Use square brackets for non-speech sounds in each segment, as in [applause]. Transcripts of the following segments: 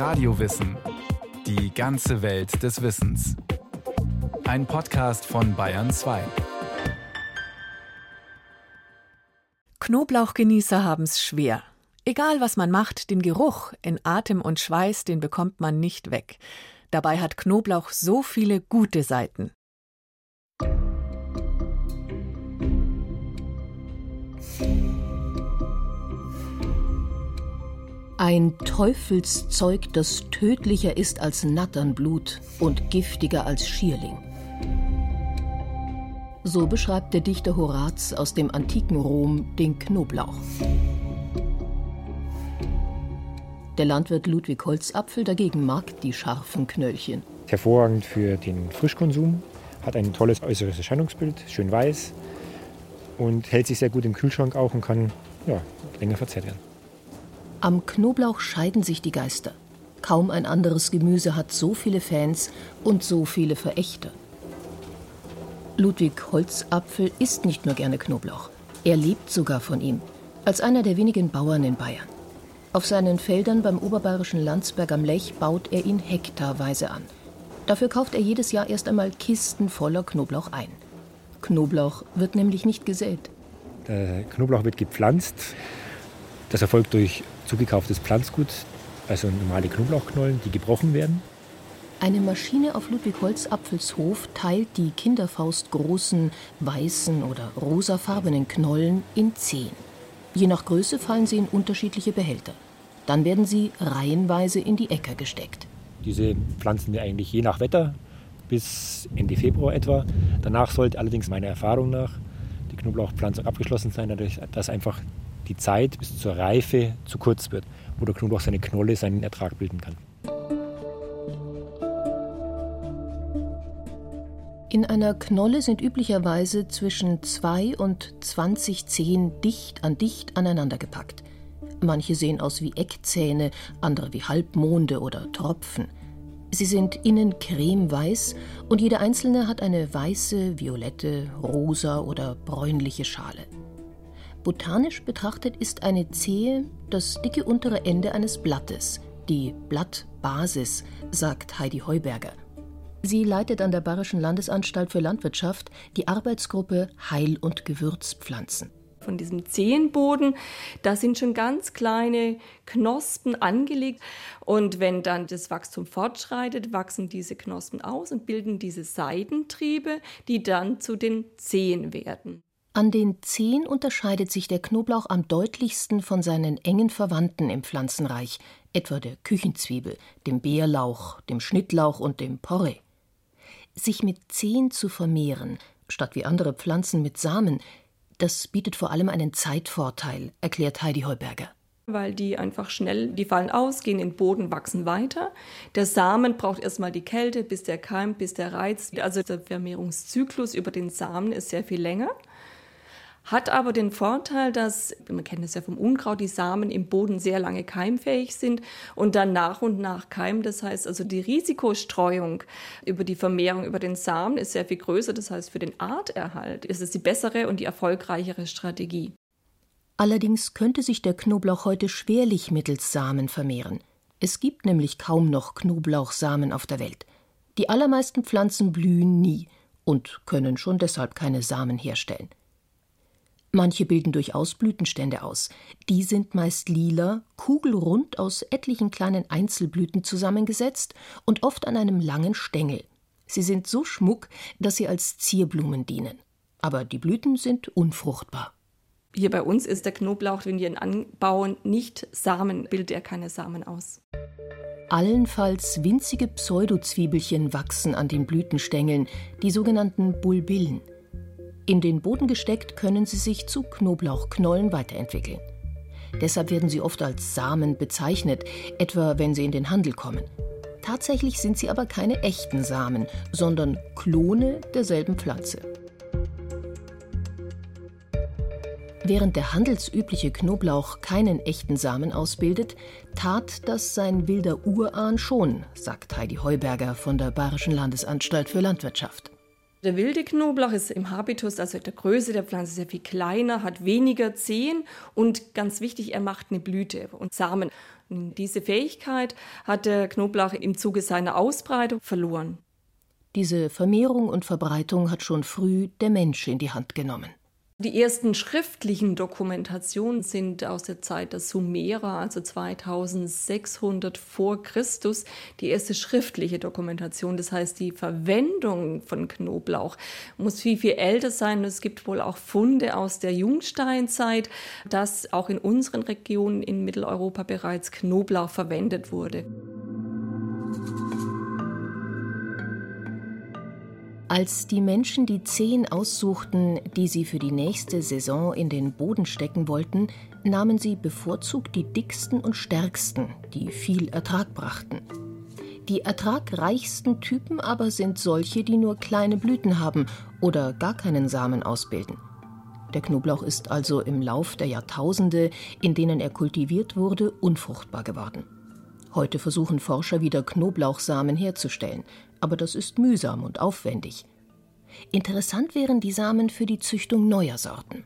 Radiowissen. Die ganze Welt des Wissens. Ein Podcast von Bayern 2. Knoblauchgenießer haben es schwer. Egal was man macht, den Geruch in Atem und Schweiß, den bekommt man nicht weg. Dabei hat Knoblauch so viele gute Seiten. Ein Teufelszeug, das tödlicher ist als Natternblut und giftiger als Schierling. So beschreibt der Dichter Horaz aus dem antiken Rom den Knoblauch. Der Landwirt Ludwig Holzapfel dagegen mag die scharfen Knöllchen. Hervorragend für den Frischkonsum, hat ein tolles äußeres Erscheinungsbild, schön weiß und hält sich sehr gut im Kühlschrank auch und kann ja, länger verzehrt werden. Am Knoblauch scheiden sich die Geister. Kaum ein anderes Gemüse hat so viele Fans und so viele Verächter. Ludwig Holzapfel isst nicht nur gerne Knoblauch. Er lebt sogar von ihm, als einer der wenigen Bauern in Bayern. Auf seinen Feldern beim oberbayerischen Landsberg am Lech baut er ihn hektarweise an. Dafür kauft er jedes Jahr erst einmal Kisten voller Knoblauch ein. Knoblauch wird nämlich nicht gesät. Der Knoblauch wird gepflanzt. Das erfolgt durch zugekauftes Pflanzgut, also normale Knoblauchknollen, die gebrochen werden. Eine Maschine auf Ludwig Holzapfels Hof teilt die kinderfaustgroßen weißen oder rosafarbenen Knollen in zehn. Je nach Größe fallen sie in unterschiedliche Behälter. Dann werden sie reihenweise in die Äcker gesteckt. Diese pflanzen wir eigentlich je nach Wetter bis Ende Februar etwa. Danach sollte allerdings meiner Erfahrung nach die Knoblauchpflanzung abgeschlossen sein, dadurch, dass einfach die Zeit bis zur Reife zu kurz wird, wo der Knoblauch seine Knolle, seinen Ertrag bilden kann. In einer Knolle sind üblicherweise zwischen 2 und 20 Zehen dicht an dicht aneinander gepackt. Manche sehen aus wie Eckzähne, andere wie Halbmonde oder Tropfen. Sie sind innen cremeweiß und jede einzelne hat eine weiße, violette, rosa oder bräunliche Schale. Botanisch betrachtet ist eine Zehe das dicke untere Ende eines Blattes, die Blattbasis, sagt Heidi Heuberger. Sie leitet an der Bayerischen Landesanstalt für Landwirtschaft die Arbeitsgruppe Heil- und Gewürzpflanzen. Von diesem Zehenboden, da sind schon ganz kleine Knospen angelegt. Und wenn dann das Wachstum fortschreitet, wachsen diese Knospen aus und bilden diese Seidentriebe, die dann zu den Zehen werden. An den Zehen unterscheidet sich der Knoblauch am deutlichsten von seinen engen Verwandten im Pflanzenreich, etwa der Küchenzwiebel, dem Bärlauch, dem Schnittlauch und dem Porree. Sich mit Zehen zu vermehren, statt wie andere Pflanzen mit Samen, das bietet vor allem einen Zeitvorteil, erklärt Heidi Heuberger weil die einfach schnell, die fallen aus, gehen in den Boden, wachsen weiter. Der Samen braucht erstmal die Kälte, bis der keimt, bis der reizt. Also der Vermehrungszyklus über den Samen ist sehr viel länger. Hat aber den Vorteil, dass, man kennt es ja vom Unkraut, die Samen im Boden sehr lange keimfähig sind und dann nach und nach keimen. Das heißt also, die Risikostreuung über die Vermehrung über den Samen ist sehr viel größer. Das heißt, für den Arterhalt ist es die bessere und die erfolgreichere Strategie. Allerdings könnte sich der Knoblauch heute schwerlich mittels Samen vermehren. Es gibt nämlich kaum noch Knoblauchsamen auf der Welt. Die allermeisten Pflanzen blühen nie und können schon deshalb keine Samen herstellen. Manche bilden durchaus Blütenstände aus. Die sind meist lila, kugelrund aus etlichen kleinen Einzelblüten zusammengesetzt und oft an einem langen Stängel. Sie sind so schmuck, dass sie als Zierblumen dienen. Aber die Blüten sind unfruchtbar. Hier bei uns ist der Knoblauch, wenn wir ihn anbauen, nicht Samen, bildet er keine Samen aus. Allenfalls winzige Pseudozwiebelchen wachsen an den Blütenstängeln, die sogenannten Bulbillen. In den Boden gesteckt können sie sich zu Knoblauchknollen weiterentwickeln. Deshalb werden sie oft als Samen bezeichnet, etwa wenn sie in den Handel kommen. Tatsächlich sind sie aber keine echten Samen, sondern Klone derselben Pflanze. Während der handelsübliche Knoblauch keinen echten Samen ausbildet, tat das sein wilder Urahn schon, sagt Heidi Heuberger von der Bayerischen Landesanstalt für Landwirtschaft. Der wilde Knoblauch ist im Habitus, also der Größe der Pflanze, sehr viel kleiner, hat weniger Zehen und ganz wichtig, er macht eine Blüte und Samen. Und diese Fähigkeit hat der Knoblauch im Zuge seiner Ausbreitung verloren. Diese Vermehrung und Verbreitung hat schon früh der Mensch in die Hand genommen. Die ersten schriftlichen Dokumentationen sind aus der Zeit der Sumerer, also 2600 vor Christus, die erste schriftliche Dokumentation. Das heißt, die Verwendung von Knoblauch muss viel, viel älter sein. Es gibt wohl auch Funde aus der Jungsteinzeit, dass auch in unseren Regionen in Mitteleuropa bereits Knoblauch verwendet wurde. Als die Menschen die zehn aussuchten, die sie für die nächste Saison in den Boden stecken wollten, nahmen sie bevorzugt die dicksten und stärksten, die viel Ertrag brachten. Die ertragreichsten Typen aber sind solche, die nur kleine Blüten haben oder gar keinen Samen ausbilden. Der Knoblauch ist also im Lauf der Jahrtausende, in denen er kultiviert wurde, unfruchtbar geworden. Heute versuchen Forscher wieder Knoblauchsamen herzustellen, aber das ist mühsam und aufwendig. Interessant wären die Samen für die Züchtung neuer Sorten.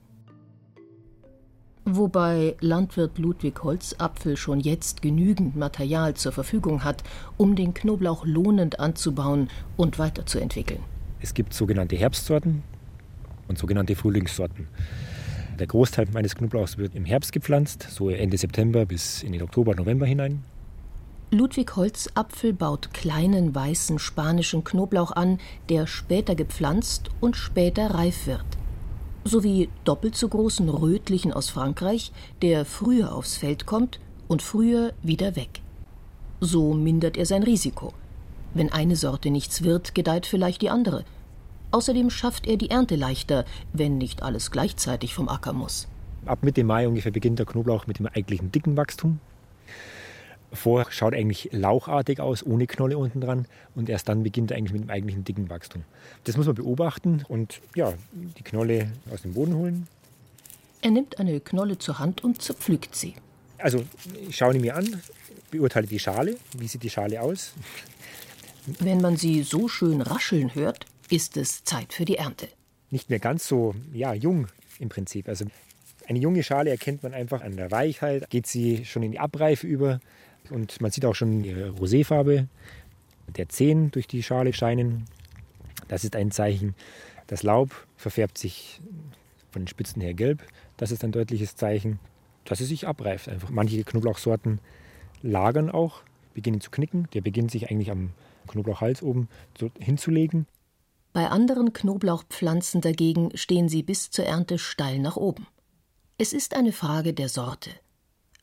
Wobei Landwirt Ludwig Holzapfel schon jetzt genügend Material zur Verfügung hat, um den Knoblauch lohnend anzubauen und weiterzuentwickeln. Es gibt sogenannte Herbstsorten und sogenannte Frühlingssorten. Der Großteil meines Knoblauchs wird im Herbst gepflanzt, so Ende September bis in den Oktober, November hinein. Ludwig Holzapfel baut kleinen weißen spanischen Knoblauch an, der später gepflanzt und später reif wird. Sowie doppelt so großen rötlichen aus Frankreich, der früher aufs Feld kommt und früher wieder weg. So mindert er sein Risiko. Wenn eine Sorte nichts wird, gedeiht vielleicht die andere. Außerdem schafft er die Ernte leichter, wenn nicht alles gleichzeitig vom Acker muss. Ab Mitte Mai ungefähr beginnt der Knoblauch mit dem eigentlichen dicken Wachstum. Vor schaut eigentlich lauchartig aus, ohne Knolle unten dran. Und erst dann beginnt er eigentlich mit dem eigentlichen dicken Wachstum. Das muss man beobachten und ja, die Knolle aus dem Boden holen. Er nimmt eine Knolle zur Hand und zerpflückt sie. Also ich schaue ihn mir an, beurteile die Schale. Wie sieht die Schale aus? Wenn man sie so schön rascheln hört, ist es Zeit für die Ernte. Nicht mehr ganz so ja, jung im Prinzip. Also eine junge Schale erkennt man einfach an der Weichheit, geht sie schon in die Abreife über. Und man sieht auch schon die Roséfarbe der Zehen durch die Schale scheinen. Das ist ein Zeichen. Das Laub verfärbt sich von den Spitzen her gelb. Das ist ein deutliches Zeichen, dass es sich abreift. Einfach manche Knoblauchsorten lagern auch, beginnen zu knicken. Der beginnt sich eigentlich am Knoblauchhals oben hinzulegen. Bei anderen Knoblauchpflanzen dagegen stehen sie bis zur Ernte steil nach oben. Es ist eine Frage der Sorte.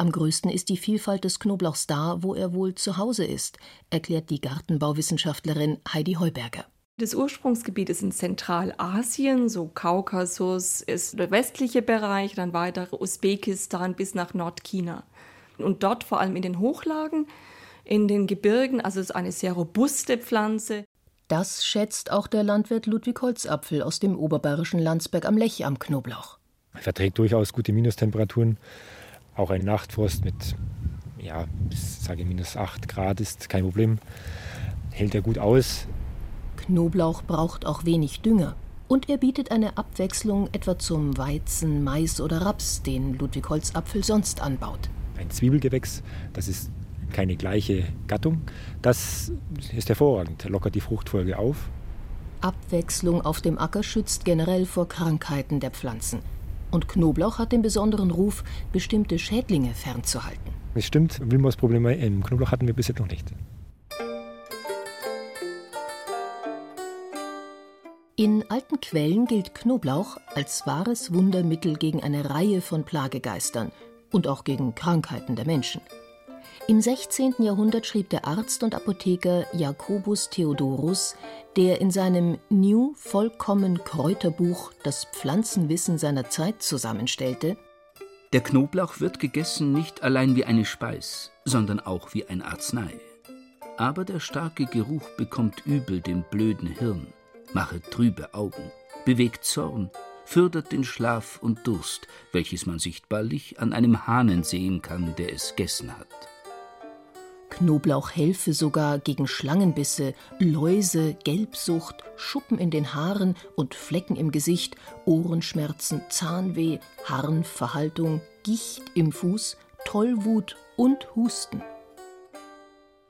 Am größten ist die Vielfalt des Knoblauchs da, wo er wohl zu Hause ist, erklärt die Gartenbauwissenschaftlerin Heidi Heuberger. Das Ursprungsgebiet ist in Zentralasien, so Kaukasus ist der westliche Bereich, dann weiter Usbekistan bis nach Nordchina. Und dort vor allem in den Hochlagen, in den Gebirgen, also es ist eine sehr robuste Pflanze. Das schätzt auch der Landwirt Ludwig Holzapfel aus dem oberbayerischen Landsberg am Lech am Knoblauch. Er verträgt durchaus gute Minustemperaturen auch ein Nachtfrost mit, ja, bis, sage minus 8 Grad ist kein Problem. Hält er gut aus. Knoblauch braucht auch wenig Dünger. Und er bietet eine Abwechslung etwa zum Weizen, Mais oder Raps, den Ludwig Holzapfel sonst anbaut. Ein Zwiebelgewächs, das ist keine gleiche Gattung. Das ist hervorragend, lockert die Fruchtfolge auf. Abwechslung auf dem Acker schützt generell vor Krankheiten der Pflanzen. Und Knoblauch hat den besonderen Ruf, bestimmte Schädlinge fernzuhalten. Es stimmt, Wilmos-Probleme im Knoblauch hatten wir bisher noch nicht. In alten Quellen gilt Knoblauch als wahres Wundermittel gegen eine Reihe von Plagegeistern und auch gegen Krankheiten der Menschen. Im 16. Jahrhundert schrieb der Arzt und Apotheker Jacobus Theodorus, der in seinem New Vollkommen Kräuterbuch das Pflanzenwissen seiner Zeit zusammenstellte: Der Knoblauch wird gegessen nicht allein wie eine Speis, sondern auch wie ein Arznei. Aber der starke Geruch bekommt übel dem blöden Hirn, mache trübe Augen, bewegt Zorn, fördert den Schlaf und Durst, welches man sichtbarlich an einem Hahnen sehen kann, der es gessen hat. Knoblauch helfe sogar gegen Schlangenbisse, Läuse, Gelbsucht, Schuppen in den Haaren und Flecken im Gesicht, Ohrenschmerzen, Zahnweh, Harnverhaltung, Gicht im Fuß, Tollwut und Husten.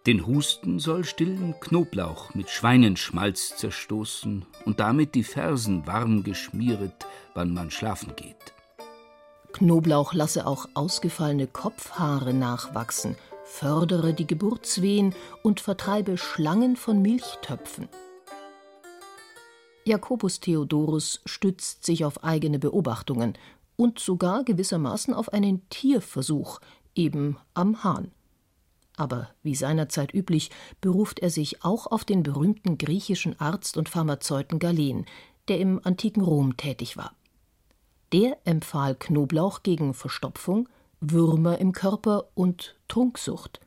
Den Husten soll stillen Knoblauch mit Schweinenschmalz zerstoßen und damit die Fersen warm geschmieret, wann man schlafen geht. Knoblauch lasse auch ausgefallene Kopfhaare nachwachsen, fördere die Geburtswehen und vertreibe Schlangen von Milchtöpfen. Jakobus Theodorus stützt sich auf eigene Beobachtungen und sogar gewissermaßen auf einen Tierversuch, eben am Hahn. Aber wie seinerzeit üblich, beruft er sich auch auf den berühmten griechischen Arzt und Pharmazeuten Galen, der im antiken Rom tätig war. Der empfahl Knoblauch gegen Verstopfung, Würmer im Körper und Trunksucht.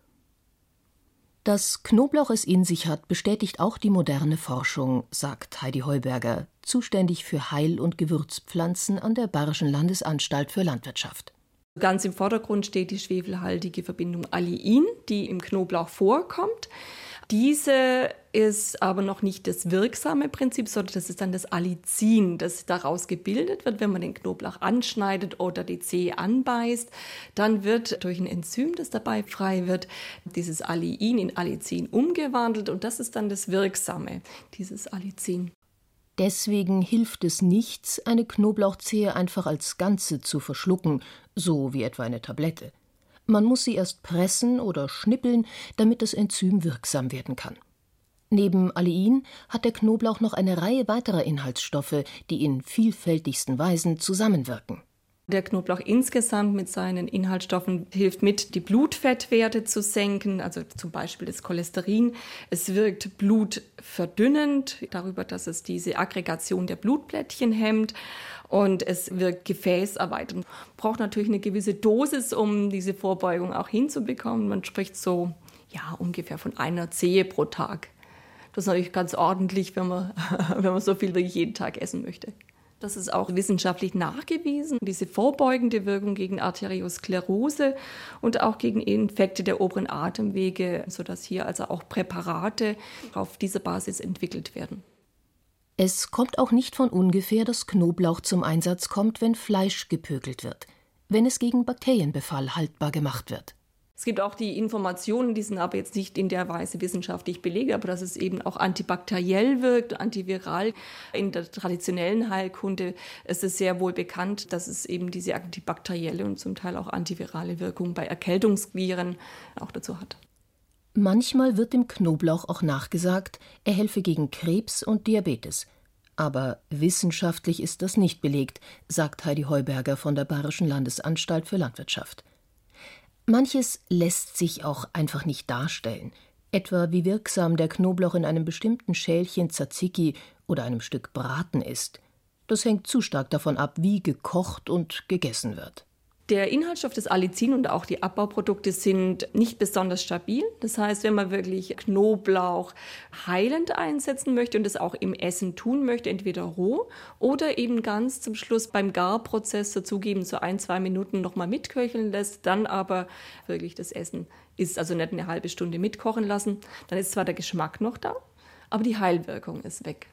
Dass Knoblauch es in sich hat, bestätigt auch die moderne Forschung, sagt Heidi Heuberger, zuständig für Heil- und Gewürzpflanzen an der Bayerischen Landesanstalt für Landwirtschaft. Ganz im Vordergrund steht die schwefelhaltige Verbindung Aliin, die im Knoblauch vorkommt. Diese ist aber noch nicht das wirksame Prinzip, sondern das ist dann das Allicin, das daraus gebildet wird, wenn man den Knoblauch anschneidet oder die Zehe anbeißt. Dann wird durch ein Enzym, das dabei frei wird, dieses Aliin in Allicin umgewandelt und das ist dann das Wirksame, dieses Allicin. Deswegen hilft es nichts, eine Knoblauchzehe einfach als Ganze zu verschlucken, so wie etwa eine Tablette. Man muss sie erst pressen oder schnippeln, damit das Enzym wirksam werden kann. Neben Allein hat der Knoblauch noch eine Reihe weiterer Inhaltsstoffe, die in vielfältigsten Weisen zusammenwirken. Der Knoblauch insgesamt mit seinen Inhaltsstoffen hilft mit, die Blutfettwerte zu senken, also zum Beispiel das Cholesterin. Es wirkt blutverdünnend, darüber, dass es diese Aggregation der Blutplättchen hemmt. Und es wirkt gefäßerweiternd. Braucht natürlich eine gewisse Dosis, um diese Vorbeugung auch hinzubekommen. Man spricht so, ja, ungefähr von einer Zehe pro Tag. Das ist natürlich ganz ordentlich, wenn man, [laughs] wenn man so viel wirklich jeden Tag essen möchte. Das ist auch wissenschaftlich nachgewiesen, diese vorbeugende Wirkung gegen Arteriosklerose und auch gegen Infekte der oberen Atemwege, sodass hier also auch Präparate auf dieser Basis entwickelt werden. Es kommt auch nicht von ungefähr, dass Knoblauch zum Einsatz kommt, wenn Fleisch gepökelt wird, wenn es gegen Bakterienbefall haltbar gemacht wird. Es gibt auch die Informationen, die sind aber jetzt nicht in der Weise wissenschaftlich belegt, aber dass es eben auch antibakteriell wirkt, antiviral. In der traditionellen Heilkunde ist es sehr wohl bekannt, dass es eben diese antibakterielle und zum Teil auch antivirale Wirkung bei Erkältungsviren auch dazu hat. Manchmal wird dem Knoblauch auch nachgesagt, er helfe gegen Krebs und Diabetes. Aber wissenschaftlich ist das nicht belegt, sagt Heidi Heuberger von der Bayerischen Landesanstalt für Landwirtschaft. Manches lässt sich auch einfach nicht darstellen, etwa wie wirksam der Knoblauch in einem bestimmten Schälchen Tzatziki oder einem Stück Braten ist. Das hängt zu stark davon ab, wie gekocht und gegessen wird. Der Inhaltsstoff des Allicin und auch die Abbauprodukte sind nicht besonders stabil. Das heißt, wenn man wirklich Knoblauch heilend einsetzen möchte und es auch im Essen tun möchte, entweder roh oder eben ganz zum Schluss beim Garprozess dazugeben, so ein, zwei Minuten nochmal mitköcheln lässt, dann aber wirklich das Essen ist, also nicht eine halbe Stunde mitkochen lassen, dann ist zwar der Geschmack noch da, aber die Heilwirkung ist weg.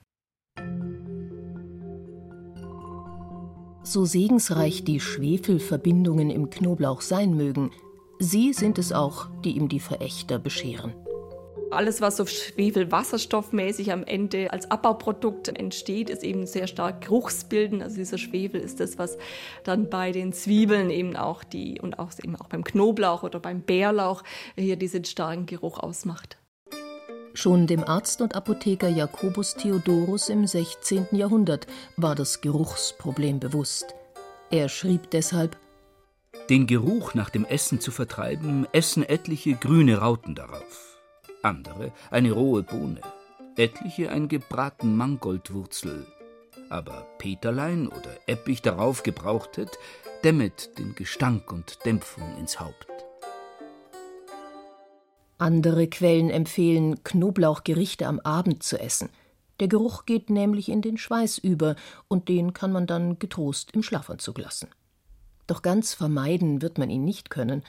So segensreich die Schwefelverbindungen im Knoblauch sein mögen, sie sind es auch, die ihm die Verächter bescheren. Alles, was so schwefelwasserstoffmäßig am Ende als Abbauprodukt entsteht, ist eben sehr stark geruchsbildend. Also dieser Schwefel ist das, was dann bei den Zwiebeln eben auch die und auch eben auch beim Knoblauch oder beim Bärlauch hier diesen starken Geruch ausmacht. Schon dem Arzt und Apotheker Jakobus Theodorus im 16. Jahrhundert war das Geruchsproblem bewusst. Er schrieb deshalb Den Geruch nach dem Essen zu vertreiben, essen etliche grüne Rauten darauf, andere eine rohe Bohne, etliche ein gebraten Mangoldwurzel, aber Peterlein oder Eppich darauf gebrauchtet, dämmet den Gestank und Dämpfung ins Haupt. Andere Quellen empfehlen, Knoblauchgerichte am Abend zu essen. Der Geruch geht nämlich in den Schweiß über, und den kann man dann getrost im Schlafanzug lassen. Doch ganz vermeiden wird man ihn nicht können.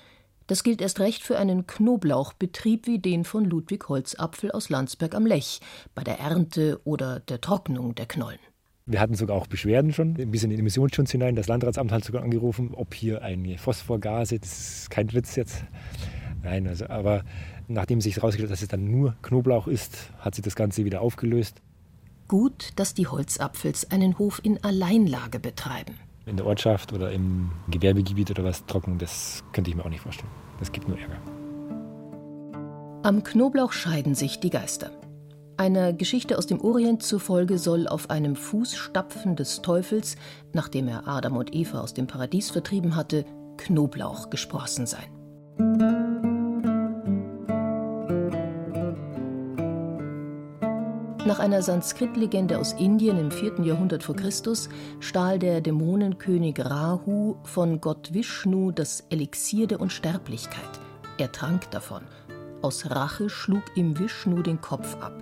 Das gilt erst recht für einen Knoblauchbetrieb wie den von Ludwig Holzapfel aus Landsberg am Lech, bei der Ernte oder der Trocknung der Knollen. Wir hatten sogar auch Beschwerden schon, ein bisschen in den Emissionsschutz hinein. Das Landratsamt hat sogar angerufen, ob hier eine Phosphorgase, das ist kein Witz jetzt. Nein, also, aber nachdem sich herausgestellt hat, dass es dann nur Knoblauch ist, hat sich das Ganze wieder aufgelöst. Gut, dass die Holzapfels einen Hof in Alleinlage betreiben. In der Ortschaft oder im Gewerbegebiet oder was trocken, das könnte ich mir auch nicht vorstellen. Das gibt nur Ärger. Am Knoblauch scheiden sich die Geister. Einer Geschichte aus dem Orient zufolge soll auf einem Fußstapfen des Teufels, nachdem er Adam und Eva aus dem Paradies vertrieben hatte, Knoblauch gesprossen sein. Nach einer Sanskrit-Legende aus Indien im 4. Jahrhundert vor Christus stahl der Dämonenkönig Rahu von Gott Vishnu das Elixier der Unsterblichkeit. Er trank davon. Aus Rache schlug ihm Vishnu den Kopf ab.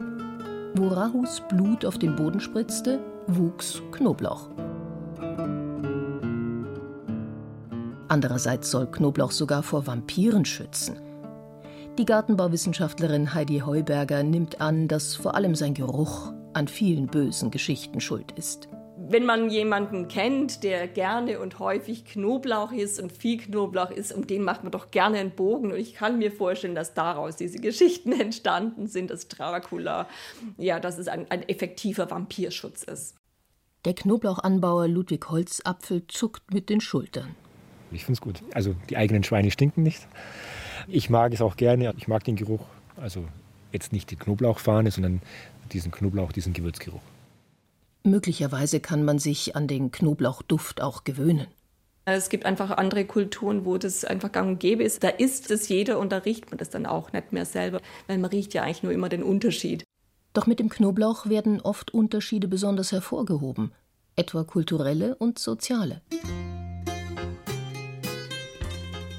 Wo Rahus Blut auf den Boden spritzte, wuchs Knoblauch. Andererseits soll Knoblauch sogar vor Vampiren schützen. Die Gartenbauwissenschaftlerin Heidi Heuberger nimmt an, dass vor allem sein Geruch an vielen bösen Geschichten schuld ist. Wenn man jemanden kennt, der gerne und häufig Knoblauch isst und viel Knoblauch isst, um den macht man doch gerne einen Bogen. Und ich kann mir vorstellen, dass daraus diese Geschichten [laughs] entstanden sind, dass Dracula, ja, dass es ein, ein effektiver Vampirschutz ist. Der Knoblauchanbauer Ludwig Holzapfel zuckt mit den Schultern. Ich finde es gut. Also die eigenen Schweine stinken nicht. Ich mag es auch gerne. Ich mag den Geruch. Also jetzt nicht die Knoblauchfahne, sondern diesen Knoblauch, diesen Gewürzgeruch. Möglicherweise kann man sich an den Knoblauchduft auch gewöhnen. Es gibt einfach andere Kulturen, wo das einfach gang und gäbe ist. Da isst es jeder und da riecht man das dann auch nicht mehr selber, weil man riecht ja eigentlich nur immer den Unterschied. Doch mit dem Knoblauch werden oft Unterschiede besonders hervorgehoben, etwa kulturelle und soziale.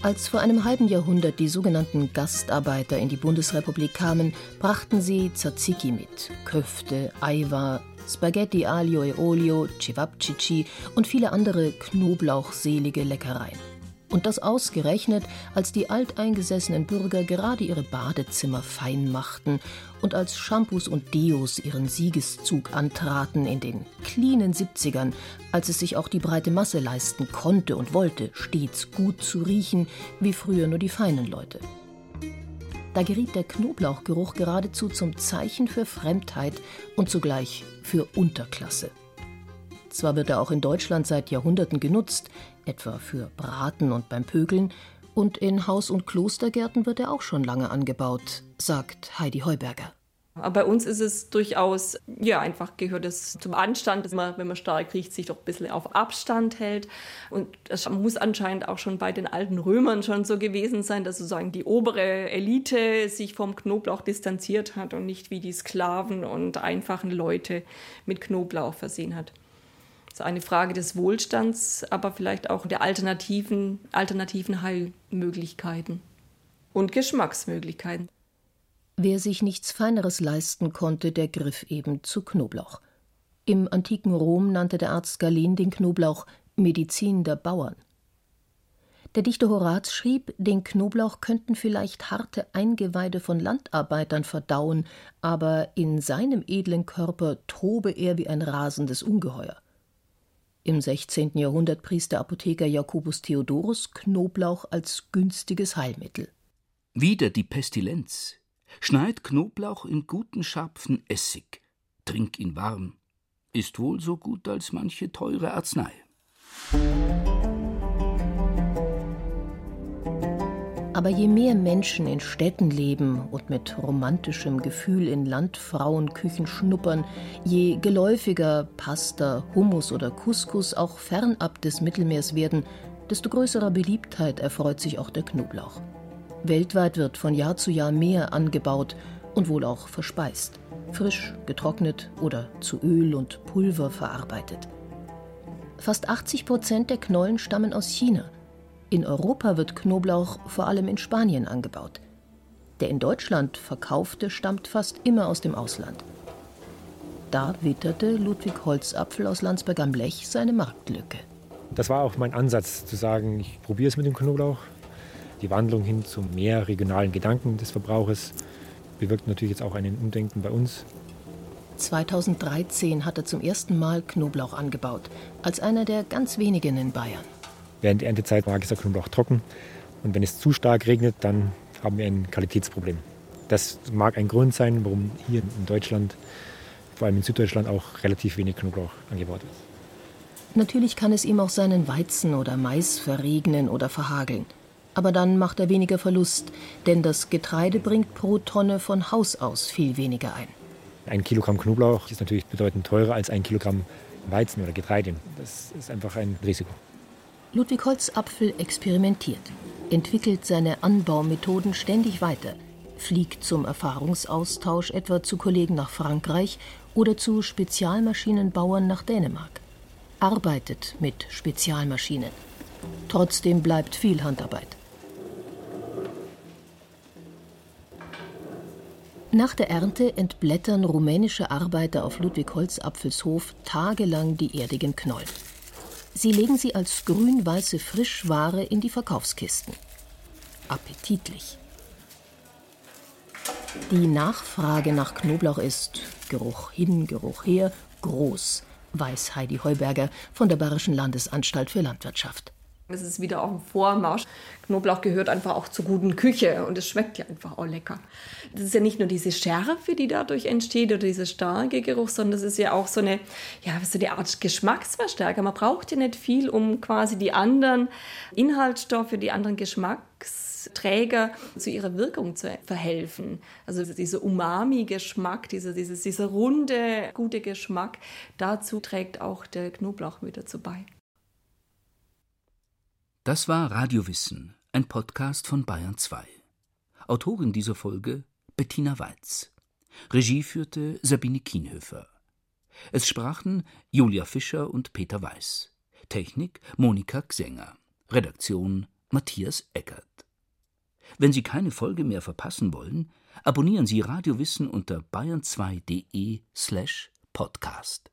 Als vor einem halben Jahrhundert die sogenannten Gastarbeiter in die Bundesrepublik kamen, brachten sie Tzatziki mit, Köfte, Eiwa, Spaghetti aglio e olio, Cevapcici und viele andere knoblauchselige Leckereien. Und das ausgerechnet, als die alteingesessenen Bürger gerade ihre Badezimmer fein machten und als Shampoos und Deos ihren Siegeszug antraten in den cleanen 70ern, als es sich auch die breite Masse leisten konnte und wollte, stets gut zu riechen, wie früher nur die feinen Leute. Da geriet der Knoblauchgeruch geradezu zum Zeichen für Fremdheit und zugleich für Unterklasse. Zwar wird er auch in Deutschland seit Jahrhunderten genutzt, etwa für Braten und beim Pökeln, und in Haus- und Klostergärten wird er auch schon lange angebaut, sagt Heidi Heuberger. Aber bei uns ist es durchaus, ja, einfach gehört es zum Anstand, dass man, wenn man stark riecht, sich doch ein bisschen auf Abstand hält. Und das muss anscheinend auch schon bei den alten Römern schon so gewesen sein, dass sozusagen die obere Elite sich vom Knoblauch distanziert hat und nicht wie die Sklaven und einfachen Leute mit Knoblauch versehen hat. Ist eine Frage des Wohlstands, aber vielleicht auch der alternativen, alternativen Heilmöglichkeiten und Geschmacksmöglichkeiten. Wer sich nichts Feineres leisten konnte, der griff eben zu Knoblauch. Im antiken Rom nannte der Arzt Galen den Knoblauch Medizin der Bauern. Der Dichter Horaz schrieb, den Knoblauch könnten vielleicht harte Eingeweide von Landarbeitern verdauen, aber in seinem edlen Körper tobe er wie ein rasendes Ungeheuer. Im 16. Jahrhundert pries der Apotheker Jacobus Theodorus Knoblauch als günstiges Heilmittel. Wieder die Pestilenz. Schneid Knoblauch in guten scharfen Essig, trink ihn warm, ist wohl so gut als manche teure Arznei. Aber je mehr Menschen in Städten leben und mit romantischem Gefühl in Landfrauenküchen schnuppern, je geläufiger Pasta, Hummus oder Couscous auch fernab des Mittelmeers werden, desto größerer Beliebtheit erfreut sich auch der Knoblauch. Weltweit wird von Jahr zu Jahr mehr angebaut und wohl auch verspeist, frisch, getrocknet oder zu Öl und Pulver verarbeitet. Fast 80 Prozent der Knollen stammen aus China – in Europa wird Knoblauch vor allem in Spanien angebaut. Der in Deutschland verkaufte stammt fast immer aus dem Ausland. Da witterte Ludwig Holzapfel aus Landsberg am Lech seine Marktlücke. Das war auch mein Ansatz, zu sagen, ich probiere es mit dem Knoblauch. Die Wandlung hin zu mehr regionalen Gedanken des Verbrauchers bewirkt natürlich jetzt auch ein Umdenken bei uns. 2013 hat er zum ersten Mal Knoblauch angebaut, als einer der ganz wenigen in Bayern. Während der Erntezeit mag es der Knoblauch trocken und wenn es zu stark regnet, dann haben wir ein Qualitätsproblem. Das mag ein Grund sein, warum hier in Deutschland, vor allem in Süddeutschland, auch relativ wenig Knoblauch angebaut wird. Natürlich kann es ihm auch seinen Weizen oder Mais verregnen oder verhageln. Aber dann macht er weniger Verlust, denn das Getreide bringt pro Tonne von Haus aus viel weniger ein. Ein Kilogramm Knoblauch ist natürlich bedeutend teurer als ein Kilogramm Weizen oder Getreide. Das ist einfach ein Risiko. Ludwig Holzapfel experimentiert, entwickelt seine Anbaumethoden ständig weiter, fliegt zum Erfahrungsaustausch etwa zu Kollegen nach Frankreich oder zu Spezialmaschinenbauern nach Dänemark, arbeitet mit Spezialmaschinen. Trotzdem bleibt viel Handarbeit. Nach der Ernte entblättern rumänische Arbeiter auf Ludwig Holzapfels Hof tagelang die erdigen Knollen. Sie legen sie als grün-weiße Frischware in die Verkaufskisten. Appetitlich. Die Nachfrage nach Knoblauch ist, Geruch hin, Geruch her, groß, weiß Heidi Heuberger von der Bayerischen Landesanstalt für Landwirtschaft. Es ist wieder auch ein Vormarsch. Knoblauch gehört einfach auch zur guten Küche und es schmeckt ja einfach auch lecker. Das ist ja nicht nur diese Schärfe, die dadurch entsteht oder dieser starke Geruch, sondern das ist ja auch so eine, ja, so eine Art Geschmacksverstärker. Man braucht ja nicht viel, um quasi die anderen Inhaltsstoffe, die anderen Geschmacksträger zu ihrer Wirkung zu verhelfen. Also dieser Umami-Geschmack, dieser, dieses, dieser runde, gute Geschmack, dazu trägt auch der Knoblauch wieder zu bei. Das war Radiowissen, ein Podcast von Bayern 2. Autorin dieser Folge Bettina Weiz. Regie führte Sabine Kienhöfer. Es sprachen Julia Fischer und Peter Weiß. Technik Monika Xenger. Redaktion Matthias Eckert. Wenn Sie keine Folge mehr verpassen wollen, abonnieren Sie Radiowissen unter bayern2.de slash podcast.